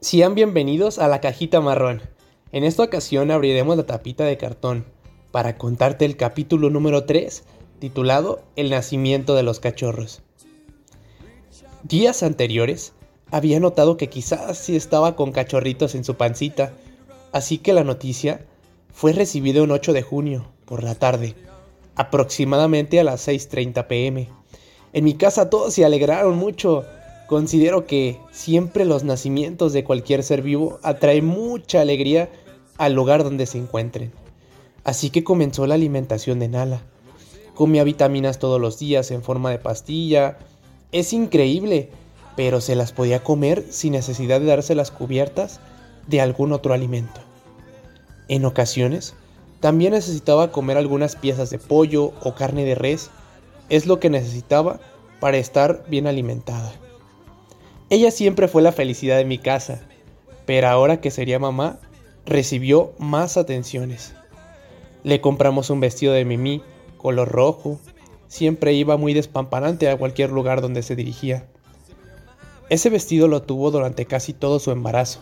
Sean bienvenidos a la cajita marrón. En esta ocasión abriremos la tapita de cartón para contarte el capítulo número 3 titulado El nacimiento de los cachorros. Días anteriores había notado que quizás sí estaba con cachorritos en su pancita, así que la noticia fue recibida un 8 de junio por la tarde, aproximadamente a las 6.30 pm. En mi casa todos se alegraron mucho Considero que siempre los nacimientos de cualquier ser vivo atraen mucha alegría al lugar donde se encuentren. Así que comenzó la alimentación de Nala. Comía vitaminas todos los días en forma de pastilla. Es increíble, pero se las podía comer sin necesidad de dárselas cubiertas de algún otro alimento. En ocasiones, también necesitaba comer algunas piezas de pollo o carne de res. Es lo que necesitaba para estar bien alimentada. Ella siempre fue la felicidad de mi casa, pero ahora que sería mamá, recibió más atenciones. Le compramos un vestido de Mimi, color rojo. Siempre iba muy despampanante a cualquier lugar donde se dirigía. Ese vestido lo tuvo durante casi todo su embarazo.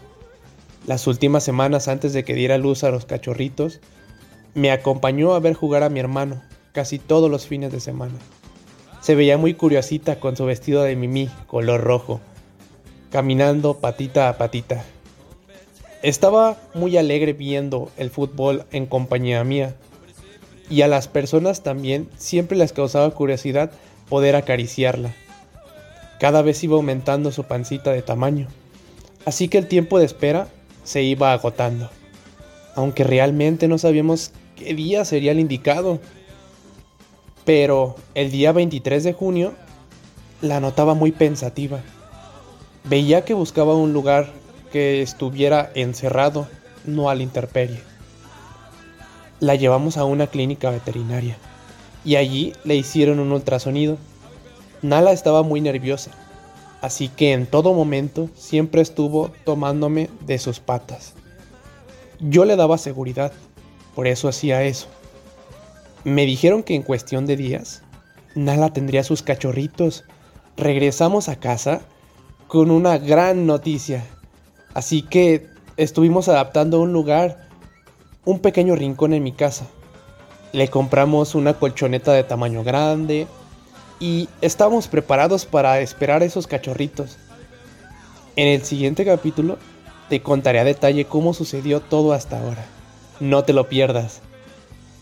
Las últimas semanas antes de que diera luz a los cachorritos, me acompañó a ver jugar a mi hermano casi todos los fines de semana. Se veía muy curiosita con su vestido de Mimi, color rojo, caminando patita a patita. Estaba muy alegre viendo el fútbol en compañía mía y a las personas también siempre les causaba curiosidad poder acariciarla. Cada vez iba aumentando su pancita de tamaño, así que el tiempo de espera se iba agotando, aunque realmente no sabíamos qué día sería el indicado. Pero el día 23 de junio la notaba muy pensativa Veía que buscaba un lugar que estuviera encerrado, no a la intemperie. La llevamos a una clínica veterinaria y allí le hicieron un ultrasonido. Nala estaba muy nerviosa, así que en todo momento siempre estuvo tomándome de sus patas. Yo le daba seguridad, por eso hacía eso. Me dijeron que en cuestión de días, Nala tendría sus cachorritos. Regresamos a casa con una gran noticia. Así que estuvimos adaptando un lugar, un pequeño rincón en mi casa. Le compramos una colchoneta de tamaño grande y estábamos preparados para esperar esos cachorritos. En el siguiente capítulo te contaré a detalle cómo sucedió todo hasta ahora. No te lo pierdas.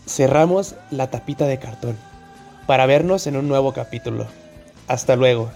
Cerramos la tapita de cartón para vernos en un nuevo capítulo. Hasta luego.